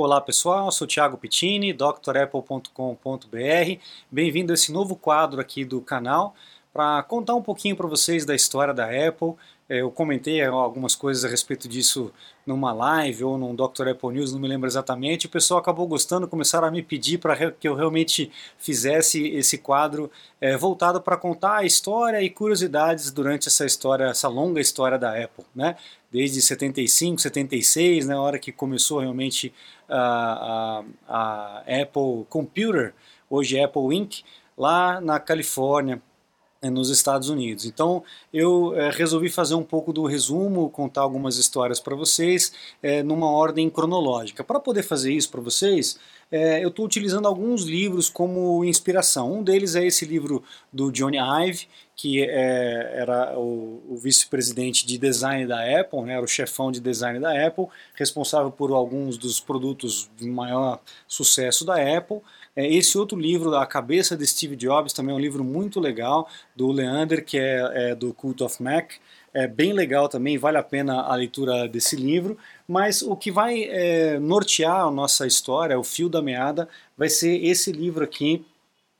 Olá pessoal, sou Thiago Pittini, drapple.com.br. Bem-vindo a esse novo quadro aqui do canal para contar um pouquinho para vocês da história da Apple. É, eu comentei algumas coisas a respeito disso numa live ou num Dr. Apple News, não me lembro exatamente. O pessoal acabou gostando, começaram a me pedir para que eu realmente fizesse esse quadro é, voltado para contar a história e curiosidades durante essa história, essa longa história da Apple, né? Desde 75, 76, na hora que começou realmente a, a, a Apple Computer, hoje Apple Inc., lá na Califórnia, nos Estados Unidos. Então eu é, resolvi fazer um pouco do resumo, contar algumas histórias para vocês é, numa ordem cronológica. Para poder fazer isso para vocês, é, eu estou utilizando alguns livros como inspiração. Um deles é esse livro do Johnny Ive, que é, era o, o vice-presidente de design da Apple, né, era o chefão de design da Apple, responsável por alguns dos produtos de maior sucesso da Apple. É, esse outro livro, A Cabeça de Steve Jobs, também é um livro muito legal, do Leander, que é, é do Cult of Mac. É bem legal também, vale a pena a leitura desse livro. Mas o que vai é, nortear a nossa história, o fio da meada, vai ser esse livro aqui,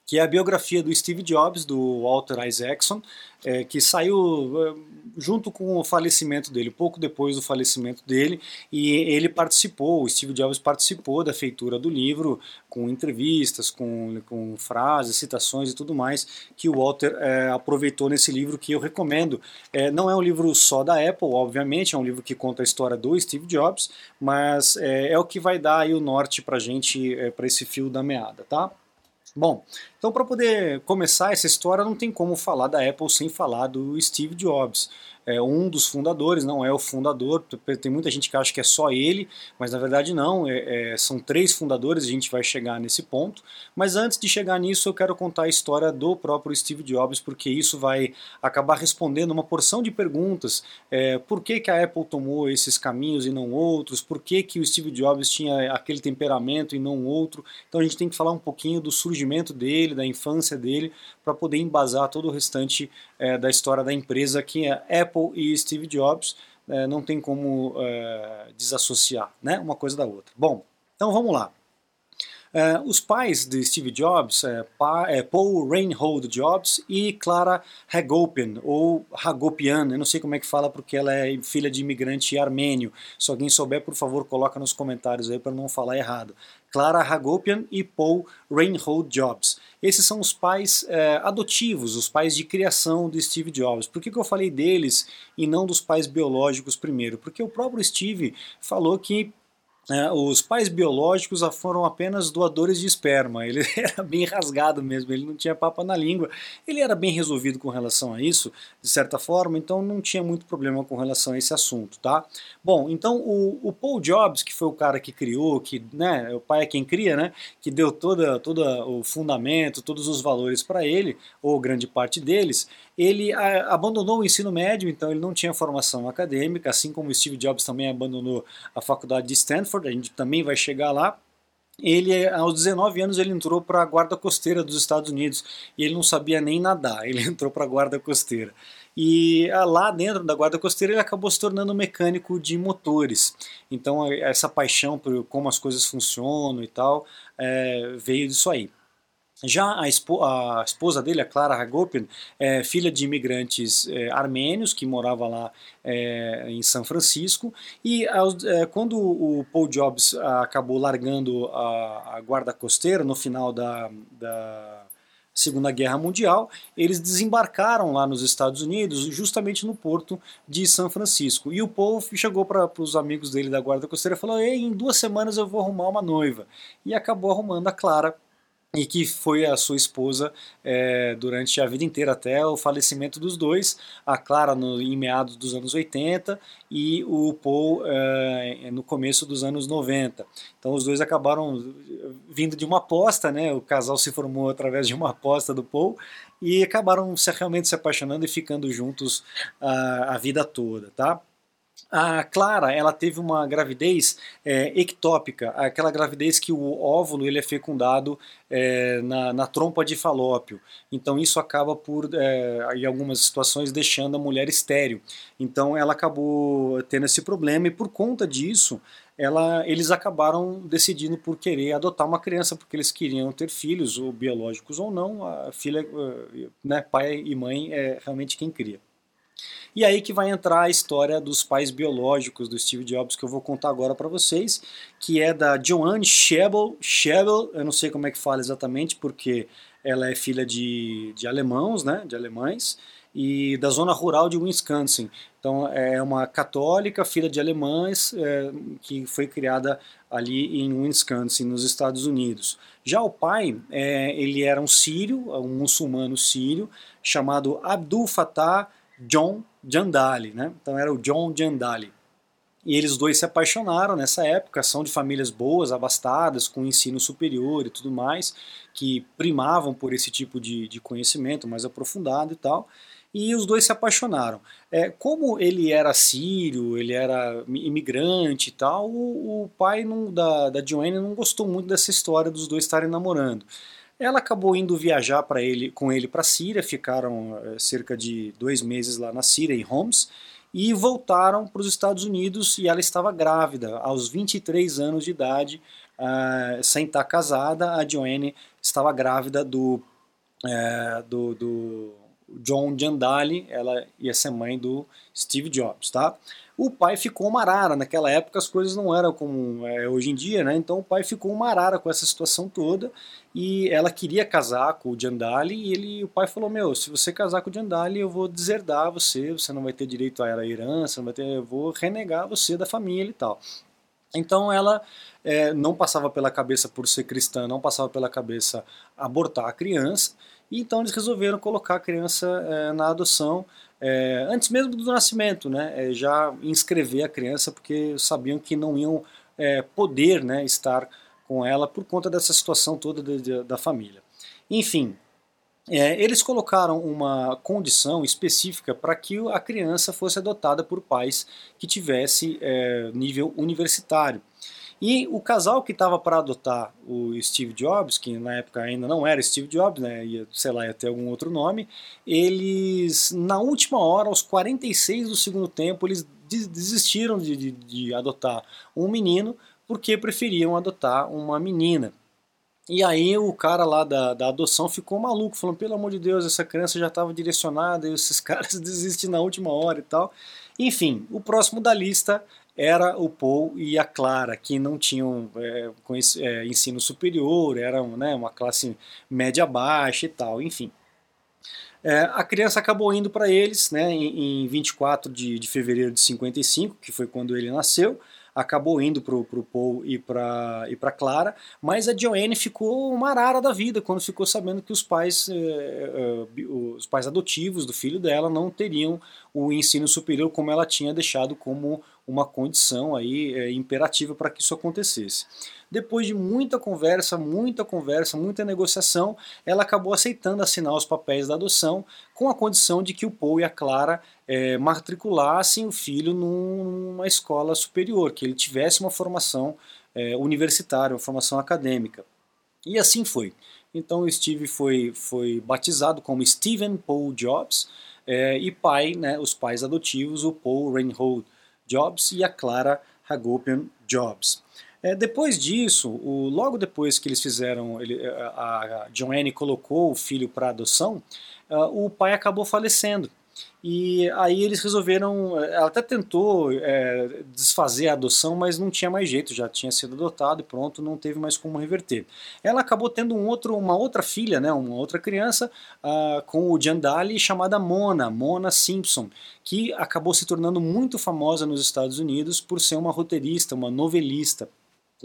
que é a biografia do Steve Jobs, do Walter Isaacson, é, que saiu é, junto com o falecimento dele, pouco depois do falecimento dele, e ele participou, o Steve Jobs participou da feitura do livro, com entrevistas, com, com frases, citações e tudo mais, que o Walter é, aproveitou nesse livro que eu recomendo. É, não é um livro só da Apple, obviamente, é um livro que conta a história do Steve Jobs, mas é, é o que vai dar aí o norte para gente, é, para esse fio da meada, tá? Bom, então para poder começar essa história não tem como falar da Apple sem falar do Steve Jobs é um dos fundadores, não é o fundador. Tem muita gente que acha que é só ele, mas na verdade não. É, é, são três fundadores, a gente vai chegar nesse ponto. Mas antes de chegar nisso, eu quero contar a história do próprio Steve Jobs, porque isso vai acabar respondendo uma porção de perguntas. É, por que, que a Apple tomou esses caminhos e não outros? Por que, que o Steve Jobs tinha aquele temperamento e não outro? Então a gente tem que falar um pouquinho do surgimento dele, da infância dele, para poder embasar todo o restante é, da história da empresa, que é Apple e Steve Jobs, é, não tem como é, desassociar né, uma coisa da outra. Bom, então vamos lá. É, os pais de Steve Jobs, é, pa, é, Paul Reinhold Jobs e Clara Hagopian, ou Hagopian, eu não sei como é que fala porque ela é filha de imigrante armênio. Se alguém souber, por favor, coloca nos comentários aí para não falar errado. Clara Hagopian e Paul Reinhold Jobs. Esses são os pais é, adotivos, os pais de criação de Steve Jobs. Por que, que eu falei deles e não dos pais biológicos primeiro? Porque o próprio Steve falou que é, os pais biológicos foram apenas doadores de esperma. Ele era bem rasgado mesmo, ele não tinha papa na língua. Ele era bem resolvido com relação a isso, de certa forma, então não tinha muito problema com relação a esse assunto, tá? Bom, então o, o Paul Jobs, que foi o cara que criou, que, né, o pai é quem cria, né, que deu toda, toda o fundamento, todos os valores para ele, ou grande parte deles, ele a, abandonou o ensino médio, então ele não tinha formação acadêmica, assim como Steve Jobs também abandonou a faculdade de Stanford, a gente também vai chegar lá. Ele, aos 19 anos, ele entrou para a guarda costeira dos Estados Unidos e ele não sabia nem nadar, ele entrou para a guarda costeira. E ah, lá dentro da guarda costeira ele acabou se tornando mecânico de motores. Então essa paixão por como as coisas funcionam e tal é, veio disso aí. Já a, espo a, esposa dele, a Clara Hagopian, é filha de imigrantes é, armênios que morava lá é, em São Francisco. E é, quando o Paul Jobs acabou largando a, a guarda costeira no final da, da Segunda Guerra Mundial, eles desembarcaram lá nos Estados Unidos, justamente no porto de São Francisco. E o Paul chegou para os amigos dele da guarda costeira e falou: em duas semanas eu vou arrumar uma noiva. E acabou arrumando a Clara e que foi a sua esposa é, durante a vida inteira, até o falecimento dos dois, a Clara no, em meados dos anos 80 e o Paul é, no começo dos anos 90. Então os dois acabaram vindo de uma aposta, né? o casal se formou através de uma aposta do Paul e acabaram se, realmente se apaixonando e ficando juntos a, a vida toda. Tá? A Clara, ela teve uma gravidez é, ectópica, aquela gravidez que o óvulo ele é fecundado é, na, na, trompa de falópio. Então isso acaba por, é, em algumas situações, deixando a mulher estéril. Então ela acabou tendo esse problema e por conta disso, ela, eles acabaram decidindo por querer adotar uma criança, porque eles queriam ter filhos, ou biológicos ou não, a filha, eh, né, pai e mãe é realmente quem cria. E aí que vai entrar a história dos pais biológicos do Steve Jobs, que eu vou contar agora para vocês, que é da Joanne Schebel, Schebel, eu não sei como é que fala exatamente, porque ela é filha de, de alemãos, né, de alemães, e da zona rural de Wisconsin. Então é uma católica, filha de alemães, é, que foi criada ali em Wisconsin, nos Estados Unidos. Já o pai, é, ele era um sírio, um muçulmano sírio, chamado Abdul Fattah John Jandali, né? Então era o John Jandali. E eles dois se apaixonaram nessa época, são de famílias boas, abastadas, com ensino superior e tudo mais, que primavam por esse tipo de, de conhecimento mais aprofundado e tal. E os dois se apaixonaram. É, como ele era sírio, ele era imigrante e tal, o, o pai não, da, da Joanne não gostou muito dessa história dos dois estarem namorando. Ela acabou indo viajar para ele, com ele para a Síria, ficaram é, cerca de dois meses lá na Síria, em Homs, e voltaram para os Estados Unidos e ela estava grávida, aos 23 anos de idade, uh, sem estar casada, a Joanne estava grávida do, uh, do, do John Jandali, ela ia ser mãe do Steve Jobs, tá? O pai ficou uma arara, naquela época as coisas não eram como é, hoje em dia, né? Então o pai ficou uma arara com essa situação toda e ela queria casar com o Jandali e ele, o pai falou, meu, se você casar com o Jandali eu vou deserdar você, você não vai ter direito à herança, não vai ter, eu vou renegar você da família e tal. Então ela é, não passava pela cabeça por ser cristã, não passava pela cabeça abortar a criança, e então eles resolveram colocar a criança é, na adoção é, antes mesmo do nascimento, né, é, já inscrever a criança porque sabiam que não iam é, poder né, estar com ela por conta dessa situação toda de, de, da família. Enfim, é, eles colocaram uma condição específica para que a criança fosse adotada por pais que tivesse é, nível universitário. E o casal que estava para adotar o Steve Jobs, que na época ainda não era Steve Jobs, né, ia, sei lá, ia ter algum outro nome, eles, na última hora, aos 46 do segundo tempo, eles desistiram de, de, de adotar um menino porque preferiam adotar uma menina. E aí o cara lá da, da adoção ficou maluco, falando, pelo amor de Deus, essa criança já estava direcionada e esses caras desistem na última hora e tal. Enfim, o próximo da lista era o Paul e a Clara, que não tinham é, é, ensino superior, eram né, uma classe média baixa e tal, enfim. É, a criança acabou indo para eles né, em, em 24 de, de fevereiro de 55, que foi quando ele nasceu, acabou indo pro, pro Paul e pra, e Clara, mas a Joanne ficou uma arara da vida quando ficou sabendo que os pais, eh, eh, os pais adotivos do filho dela não teriam o ensino superior como ela tinha deixado como uma condição aí eh, imperativa para que isso acontecesse. Depois de muita conversa, muita conversa, muita negociação, ela acabou aceitando assinar os papéis da adoção com a condição de que o Paul e a Clara é, matriculassem o filho numa escola superior, que ele tivesse uma formação é, universitária, uma formação acadêmica. E assim foi. Então o Steve foi, foi batizado como Stephen Paul Jobs é, e pai, né, os pais adotivos, o Paul Reinhold Jobs e a Clara Hagopian Jobs. É, depois disso, o, logo depois que eles fizeram, ele, a, a Joanne colocou o filho para adoção, uh, o pai acabou falecendo. E aí eles resolveram, ela até tentou é, desfazer a adoção, mas não tinha mais jeito, já tinha sido adotado e pronto, não teve mais como reverter. Ela acabou tendo um outro, uma outra filha, né, uma outra criança, uh, com o Jandali, chamada Mona, Mona Simpson, que acabou se tornando muito famosa nos Estados Unidos por ser uma roteirista, uma novelista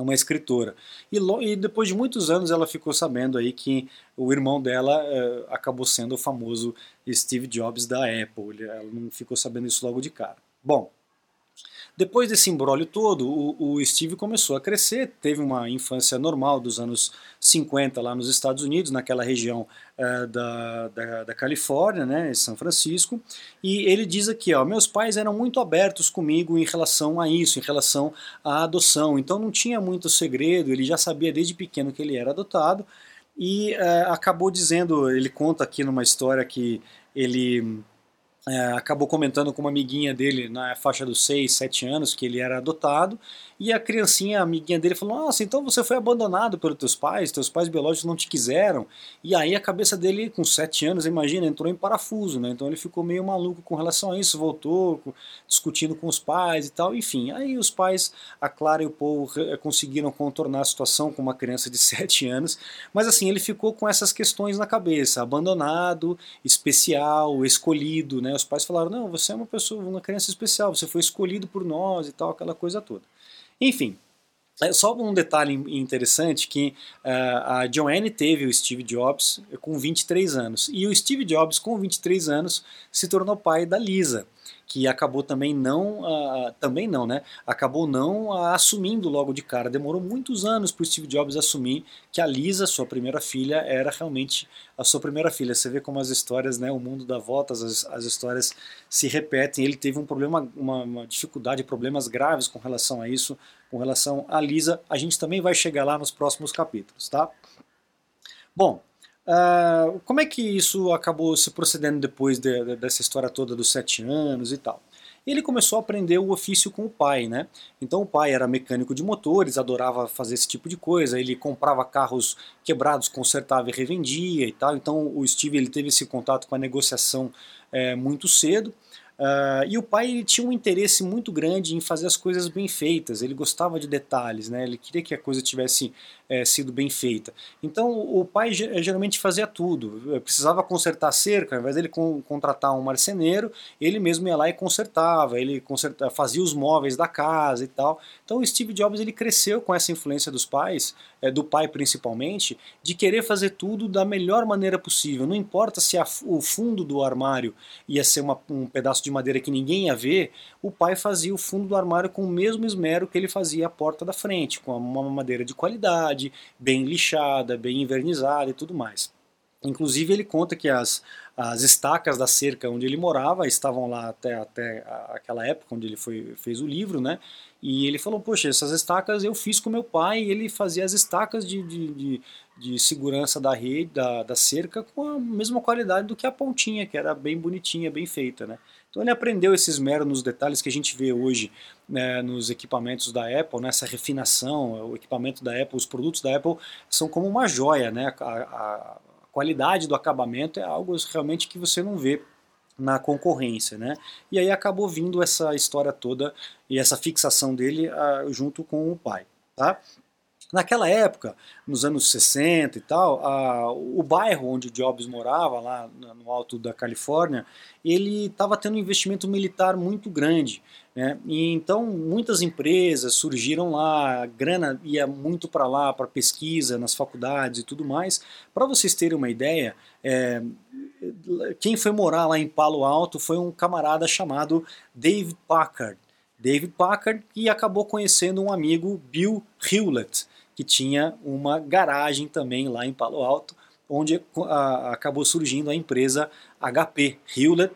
uma escritora. E, e, depois de muitos anos ela ficou sabendo aí que o irmão dela uh, acabou sendo o famoso Steve Jobs da Apple. Ela não ficou sabendo isso logo de cara. Bom, Depois desse embrólio todo, o, o, Steve começou a crescer, teve uma infância normal dos anos 50 lá nos Estados Unidos, naquela região uh, da, da, da, Califórnia, né, em São Francisco, e ele diz aqui, ó, meus pais eram muito abertos comigo em relação a isso, em relação à adoção, então não tinha muito segredo, ele já sabia desde pequeno que ele era adotado, e uh, acabou dizendo, ele conta aqui numa história que ele é, acabou comentando com uma amiguinha dele na faixa dos 6, 7 anos que ele era adotado e a criancinha, a amiguinha dele falou, nossa, então você foi abandonado pelos teus pais, teus pais biológicos não te quiseram e aí a cabeça dele com 7 anos, imagina, entrou em parafuso, né? então ele ficou meio maluco com relação a isso, voltou discutindo com os pais e tal, enfim, aí os pais, a Clara e o Paul conseguiram contornar a situação com uma criança de 7 anos, mas assim, ele ficou com essas questões na cabeça, abandonado, especial, escolhido, né? Os pais falaram, não, você é uma pessoa, uma criança especial, você foi escolhido por nós e tal, aquela coisa toda. Enfim, é só um detalhe interessante que uh, a Joanne teve o Steve Jobs com 23 anos. E o Steve Jobs com 23 anos se tornou pai da Lisa que acabou também não, uh, também não, né? Acabou não uh, assumindo logo de cara. Demorou muitos anos para o Steve Jobs assumir que a Lisa, sua primeira filha, era realmente a sua primeira filha. Você vê como as histórias, né? O mundo dá voltas, as, as histórias se repetem. Ele teve um problema, uma, uma dificuldade, problemas graves com relação a isso, com relação à Lisa. A gente também vai chegar lá nos próximos capítulos, tá? Bom, Uh, como é que isso acabou se procedendo depois de, de, dessa história toda dos sete anos e tal? Ele começou a aprender o ofício com o pai, né? Então o pai era mecânico de motores, adorava fazer esse tipo de coisa. Ele comprava carros quebrados, consertava e revendia e tal. Então o Steve ele teve esse contato com a negociação é, muito cedo. Uh, e o pai tinha um interesse muito grande em fazer as coisas bem feitas, ele gostava de detalhes, né? ele queria que a coisa tivesse é, sido bem feita. Então o pai geralmente fazia tudo, precisava consertar a cerca, ao invés dele contratar um marceneiro, ele mesmo ia lá e consertava, ele consertava, fazia os móveis da casa e tal. Então o Steve Jobs ele cresceu com essa influência dos pais, é, do pai principalmente, de querer fazer tudo da melhor maneira possível, não importa se a, o fundo do armário ia ser uma, um pedaço de madeira que ninguém ia ver, o pai fazia o fundo do armário com o mesmo esmero que ele fazia a porta da frente, com uma madeira de qualidade, bem lixada, bem invernizada e tudo mais. Inclusive ele conta que as, as estacas da cerca onde ele morava estavam lá até, até aquela época onde ele foi, fez o livro, né? E ele falou, poxa, essas estacas eu fiz com meu pai, e ele fazia as estacas de, de, de, de, segurança da rede, da, da cerca, com a mesma qualidade do que a pontinha, que era bem bonitinha, bem feita, né? Então ele aprendeu esses meros detalhes que a gente vê hoje né, nos equipamentos da Apple, nessa refinação, o equipamento da Apple, os produtos da Apple são como uma joia, né? A, a qualidade do acabamento é algo realmente que você não vê na concorrência, né? E aí acabou vindo essa história toda e essa fixação dele uh, junto com o pai, tá? Naquela época, nos anos 60 e tal, a, o bairro onde Jobs morava, lá no alto da Califórnia, ele estava tendo um investimento militar muito grande. Né? E então muitas empresas surgiram lá, a grana ia muito para lá, para pesquisa nas faculdades e tudo mais. Para vocês terem uma ideia, é, quem foi morar lá em Palo Alto foi um camarada chamado David Packard. David Packard que acabou conhecendo um amigo, Bill Hewlett que tinha uma garagem também lá em Palo Alto, onde a, acabou surgindo a empresa HP, Hewlett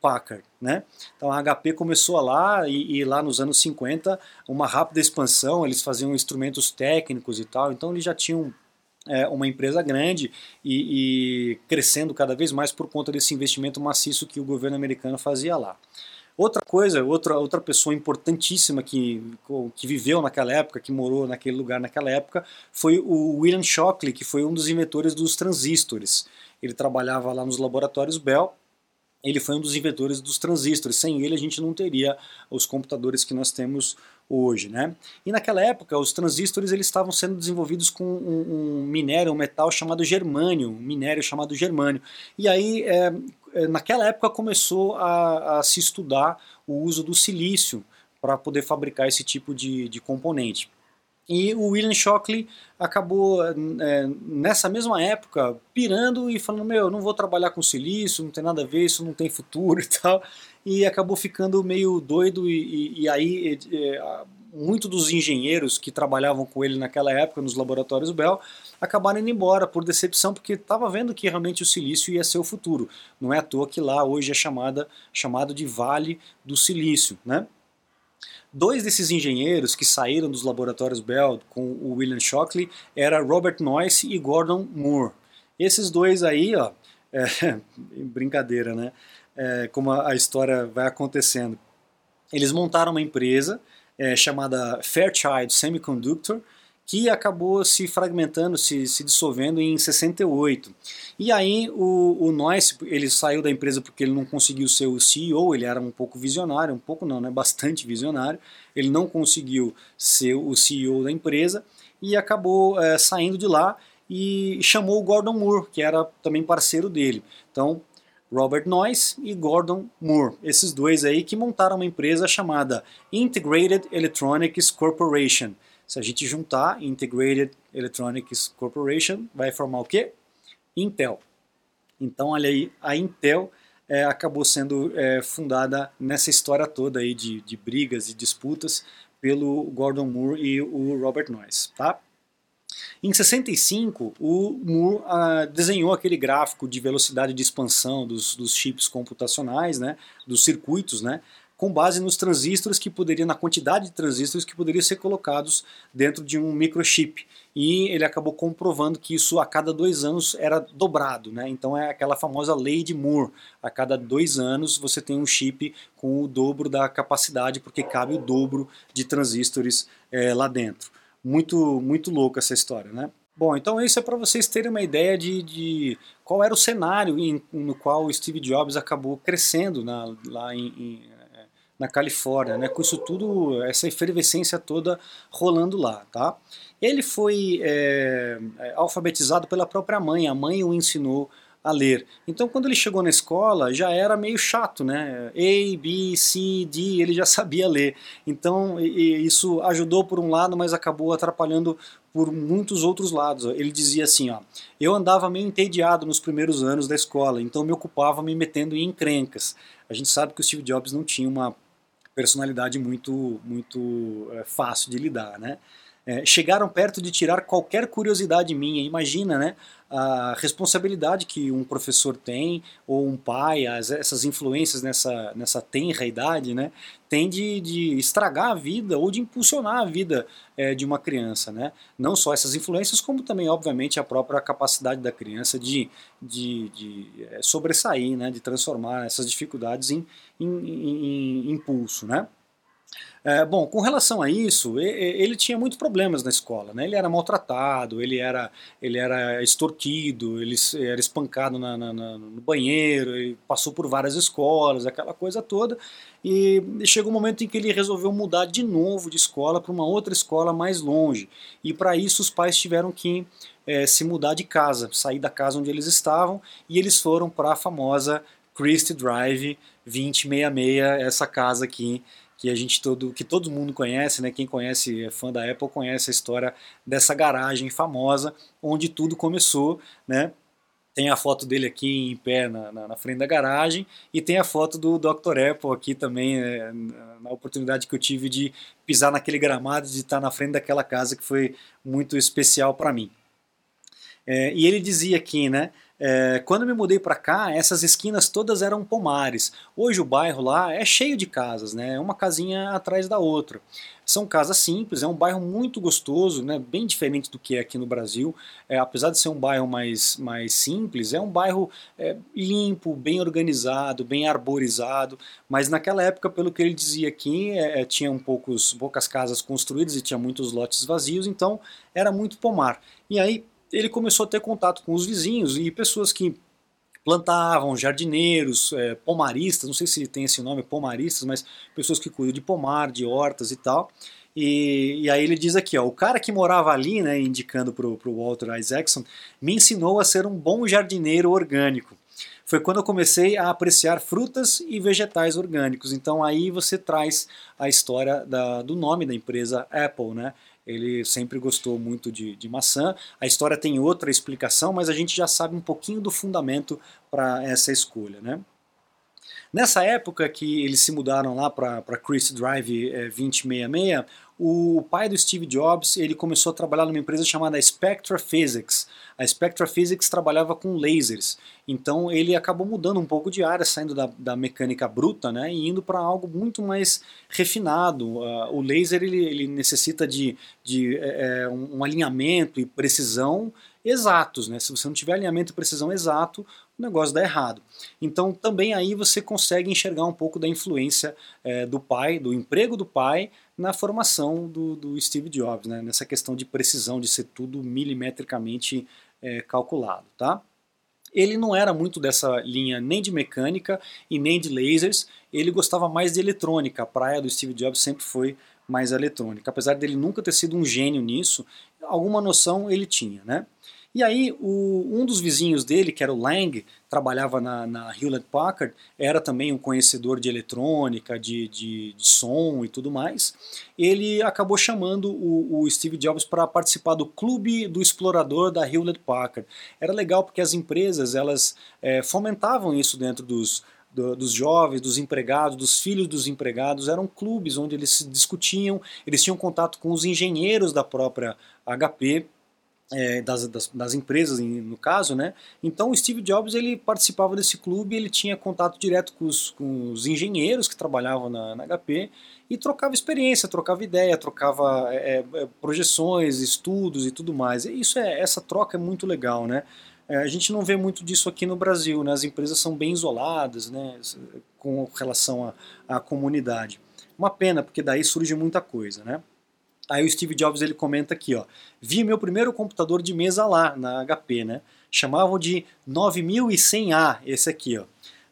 Packard. Né? Então a HP começou lá e, e, lá nos anos 50 uma rápida expansão, eles faziam instrumentos técnicos e tal, então eles já tinham é, uma empresa grande e, e crescendo cada vez mais por conta desse investimento maciço que o governo americano fazia lá. Outra coisa, outra, outra pessoa importantíssima que, que viveu naquela época, que morou naquele lugar naquela época, foi o William Shockley, que foi um dos inventores dos transistores. Ele trabalhava lá nos laboratórios Bell, ele foi um dos inventores dos transistores. Sem ele a gente não teria os computadores que nós temos hoje, né? E naquela época os transistores eles estavam sendo desenvolvidos com um, um minério, um metal chamado germânio, um minério chamado germânio. E aí é, naquela época começou a, a, se estudar o uso do silício para poder fabricar esse tipo de, de componente. E o William Shockley acabou, é, nessa mesma época, pirando e falando: Meu, não vou trabalhar com silício, não tem nada a ver, isso não tem futuro e tal. E acabou ficando meio doido, e, e, e aí é, muitos dos engenheiros que trabalhavam com ele naquela época nos laboratórios Bell acabaram indo embora por decepção, porque estava vendo que realmente o silício ia ser o futuro. Não é à toa que lá hoje é chamada, chamado de Vale do Silício. Né? Dois desses engenheiros que saíram dos laboratórios Bell com o William Shockley era Robert Noyce e Gordon Moore. Esses dois aí, ó, é, brincadeira, né? É, como a, história vai acontecendo. Eles montaram uma empresa é, chamada Fairchild Semiconductor, que acabou se fragmentando, se, se dissolvendo em 68. E aí o, o Noyce, ele saiu da empresa porque ele não conseguiu ser o CEO, ele era um pouco visionário, um pouco não, né, bastante visionário, ele não conseguiu ser o CEO da empresa e acabou é, saindo de lá e chamou o Gordon Moore, que era também parceiro dele. Então, Robert Noyce e Gordon Moore, esses dois aí que montaram uma empresa chamada Integrated Electronics Corporation, se a gente juntar Integrated Electronics Corporation, vai formar o quê? Intel. Então, olha aí, a Intel é, acabou sendo é, fundada nessa história toda aí de, de brigas e disputas pelo Gordon Moore e o Robert Noyce, tá? Em 65, o Moore ah, desenhou aquele gráfico de velocidade de expansão dos, dos chips computacionais, né, dos circuitos, né, com base nos transistores que poderiam, na quantidade de transistores que poderiam ser colocados dentro de um microchip. E ele acabou comprovando que isso a cada dois anos era dobrado, né? Então é aquela famosa lei de Moore. A cada dois anos você tem um chip com o dobro da capacidade, porque cabe o dobro de transistores é, lá dentro. Muito, muito louca essa história, né? Bom, então isso é para vocês terem uma ideia de, de qual era o cenário em, no qual o Steve Jobs acabou crescendo na, lá em, em na Califórnia, né, com isso tudo, essa efervescência toda rolando lá, tá? Ele foi é, alfabetizado pela própria mãe, a mãe o ensinou a ler. Então, quando ele chegou na escola, já era meio chato, né? A, B, C, D, ele já sabia ler. Então, isso ajudou por um lado, mas acabou atrapalhando por muitos outros lados. Ele dizia assim, ó, eu andava meio entediado nos primeiros anos da escola, então me ocupava me metendo em encrencas. A gente sabe que o Steve Jobs não tinha uma personalidade muito, muito é, fácil de lidar, né? É, chegaram perto de tirar qualquer curiosidade minha. Imagina, né? A responsabilidade que um professor tem, ou um pai, as, essas influências nessa, nessa tenra idade, né? Tem de, de estragar a vida ou de impulsionar a vida é, de uma criança, né? Não só essas influências, como também, obviamente, a própria capacidade da criança de, de, de é, sobressair, né? De transformar essas dificuldades em, em, em, em impulso, né? É, bom, com relação a isso, ele tinha muitos problemas na escola. Né? Ele era maltratado, ele era, ele era extorquido, ele era espancado na, na, no banheiro, passou por várias escolas, aquela coisa toda. E chegou um momento em que ele resolveu mudar de novo de escola para uma outra escola mais longe. E para isso os pais tiveram que é, se mudar de casa, sair da casa onde eles estavam, e eles foram para a famosa Christie Drive 2066, essa casa aqui que a gente todo, que todo mundo conhece, né? Quem conhece, é fã da Apple, conhece a história dessa garagem famosa onde tudo começou, né? Tem a foto dele aqui em pé na, na, na frente da garagem e tem a foto do Dr. Apple aqui também, né, na oportunidade que eu tive de pisar naquele gramado, de estar na frente daquela casa que foi muito especial para mim. É, e ele dizia aqui, né? É, quando me mudei para cá, essas esquinas todas eram pomares. Hoje o bairro lá é cheio de casas, né? Uma casinha atrás da outra. São casas simples, é um bairro muito gostoso, né? bem diferente do que é aqui no Brasil. É, apesar de ser um bairro mais, mais simples, é um bairro é, limpo, bem organizado, bem arborizado. Mas naquela época, pelo que ele dizia aqui, é, é tinha um poucos, poucas casas construídas e tinha muitos lotes vazios, então era muito pomar. E aí ele começou a ter contato com os vizinhos e pessoas que plantavam, jardineiros, é, pomaristas, não sei se tem esse nome, pomaristas, mas pessoas que cuidam de pomar, de hortas e tal. E, e aí ele diz aqui, ó, o cara que morava ali, né, indicando para o Walter Isaacson, me ensinou a ser um bom jardineiro orgânico. Foi quando eu comecei a apreciar frutas e vegetais orgânicos. Então aí você traz a história da, do nome da empresa Apple, né? Ele sempre gostou muito de, de maçã. A história tem outra explicação, mas a gente já sabe um pouquinho do fundamento para essa escolha. Né? Nessa época que eles se mudaram lá para Chris Drive é, 2066, o pai do Steve Jobs ele começou a trabalhar numa empresa chamada Spectra Physics. A Spectra Physics trabalhava com lasers, então ele acabou mudando um pouco de área, saindo da, da mecânica bruta né, e indo para algo muito mais refinado. Uh, o laser ele, ele necessita de, de é, um, um alinhamento e precisão exatos. Né? Se você não tiver alinhamento e precisão exato, o negócio dá errado. Então também aí você consegue enxergar um pouco da influência é, do pai, do emprego do pai na formação do, do Steve Jobs, né? nessa questão de precisão, de ser tudo milimetricamente é, calculado. Tá? Ele não era muito dessa linha nem de mecânica e nem de lasers, ele gostava mais de eletrônica, a praia do Steve Jobs sempre foi mais eletrônica. Apesar dele nunca ter sido um gênio nisso, alguma noção ele tinha. Né? E aí, o, um dos vizinhos dele, que era o Lang, trabalhava na, na Hewlett Packard, era também um conhecedor de eletrônica, de, de, de som e tudo mais. Ele acabou chamando o, o Steve Jobs para participar do clube do explorador da Hewlett Packard. Era legal porque as empresas elas é, fomentavam isso dentro dos, do, dos jovens, dos empregados, dos filhos dos empregados, eram clubes onde eles discutiam, eles tinham contato com os engenheiros da própria HP é, das, das, das, empresas, no caso, né? Então o Steve Jobs ele participava desse clube, ele tinha contato direto com os, com os engenheiros que trabalhavam na, na, HP e trocava experiência, trocava ideia, trocava é, é, projeções, estudos e tudo mais. E isso é essa troca é muito legal, né? É, a gente não vê muito disso aqui no Brasil, né? As empresas são bem isoladas, né? Com relação à comunidade. Uma pena, porque daí surge muita coisa, né? Aí o Steve Jobs ele comenta aqui, ó, vi meu primeiro computador de mesa lá na HP, né? Chamavam de 9100A, esse aqui, ó.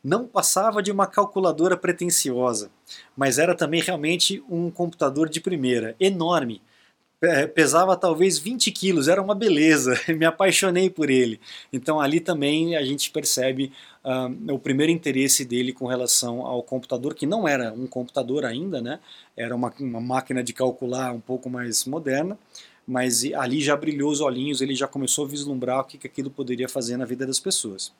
Não passava de uma calculadora pretensiosa, mas era também realmente um computador de primeira, enorme. Pesava talvez 20 quilos, era uma beleza, me apaixonei por ele. Então ali também a gente percebe o primeiro interesse dele com relação ao computador, que não era um computador ainda, né? era uma, uma máquina de calcular um pouco mais moderna, mas ali já brilhou os olhinhos, ele já começou a vislumbrar o que, que aquilo poderia fazer na vida das pessoas.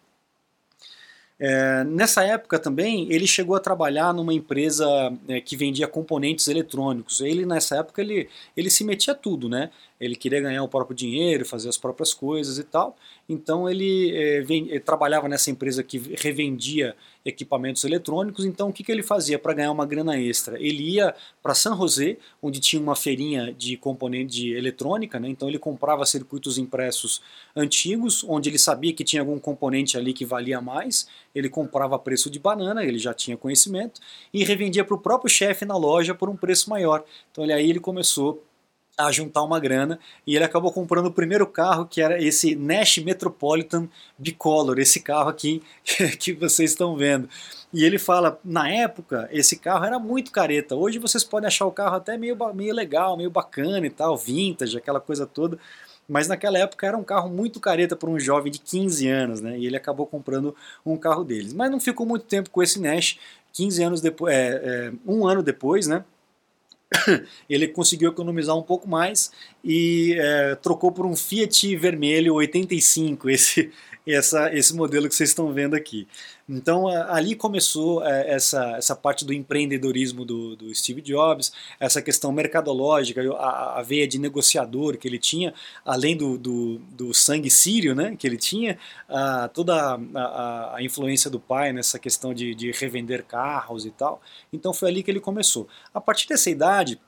É, nessa época também ele chegou a trabalhar numa empresa é, que vendia componentes eletrônicos. Ele nessa época ele, ele se metia tudo, né? Ele queria ganhar o próprio dinheiro, fazer as próprias coisas e tal. Então ele, é, vem, ele trabalhava nessa empresa que revendia equipamentos eletrônicos. Então o que, que ele fazia para ganhar uma grana extra? Ele ia para San José, onde tinha uma feirinha de componente de eletrônica. Né? Então ele comprava circuitos impressos antigos, onde ele sabia que tinha algum componente ali que valia mais. Ele comprava a preço de banana, ele já tinha conhecimento, e revendia para o próprio chefe na loja por um preço maior. Então aí ele começou a juntar uma grana e ele acabou comprando o primeiro carro que era esse Nash Metropolitan Bicolor, esse carro aqui que vocês estão vendo. E ele fala, na época esse carro era muito careta, hoje vocês podem achar o carro até meio, meio legal, meio bacana e tal, vintage, aquela coisa toda, mas naquela época era um carro muito careta para um jovem de 15 anos, né? E ele acabou comprando um carro deles. Mas não ficou muito tempo com esse Nash, 15 anos depois, é, é, um ano depois, né? ele conseguiu economizar um pouco mais e é, trocou por um Fiat vermelho 85, esse, essa, esse modelo que vocês estão vendo aqui. Então ali começou é, essa, essa parte do empreendedorismo do, do, Steve Jobs, essa questão mercadológica, a, a, veia de negociador que ele tinha, além do, do, do sangue sírio né, que ele tinha, a, toda a, a, influência do pai nessa questão de, de revender carros e tal. Então foi ali que ele começou. A partir dessa idade,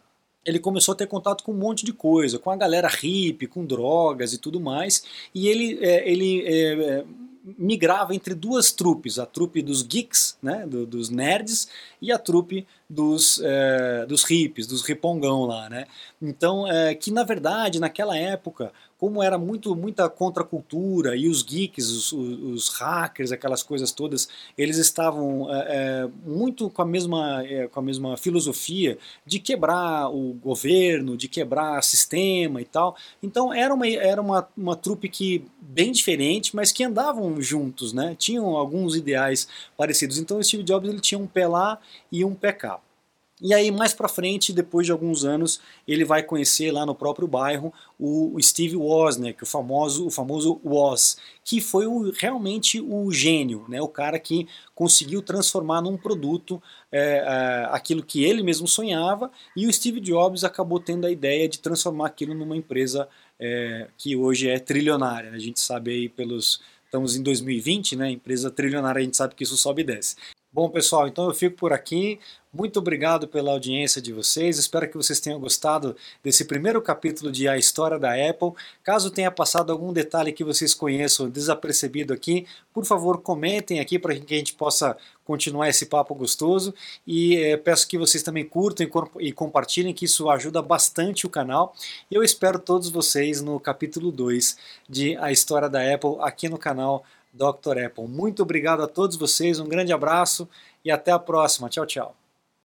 ele começou a ter contato com um monte de coisa, com a galera hippie, com drogas e tudo mais, e ele, é, ele é, migrava entre duas trupes, a trupe dos geeks, né, do, dos nerds, e a trupe dos, é, dos hippies, dos ripongão lá, né? Então, é, que na verdade, naquela época, como era muito muita contracultura e os geeks, os, os, hackers, aquelas coisas todas, eles estavam é, é, muito com a mesma é, com a mesma filosofia de quebrar o governo, de quebrar sistema e tal. Então era uma era uma, uma trupe que bem diferente, mas que andavam juntos, né? Tinham alguns ideais parecidos. Então o Steve Jobs ele tinha um pé lá e um pé cá. E aí, mais pra frente, depois de alguns anos, ele vai conhecer lá no próprio bairro o Steve Wozniak, o famoso, o famoso Woz, que foi o, realmente o gênio, né? o cara que conseguiu transformar num produto é, é, aquilo que ele mesmo sonhava, e o Steve Jobs acabou tendo a ideia de transformar aquilo numa empresa é, que hoje é trilionária. Né? A gente sabe aí pelos. Estamos em 2020, né? Empresa trilionária, a gente sabe que isso sobe e desce. Bom, pessoal, então eu fico por aqui. Muito obrigado pela audiência de vocês. Espero que vocês tenham gostado desse primeiro capítulo de A História da Apple. Caso tenha passado algum detalhe que vocês conheçam desapercebido aqui, por favor, comentem aqui para que a gente possa continuar esse papo gostoso. E é, peço que vocês também curtam e, e compartilhem, que isso ajuda bastante o canal. E eu espero todos vocês no capítulo 2 de A História da Apple aqui no canal Dr. Apple. Muito obrigado a todos vocês, um grande abraço e até a próxima. Tchau, tchau.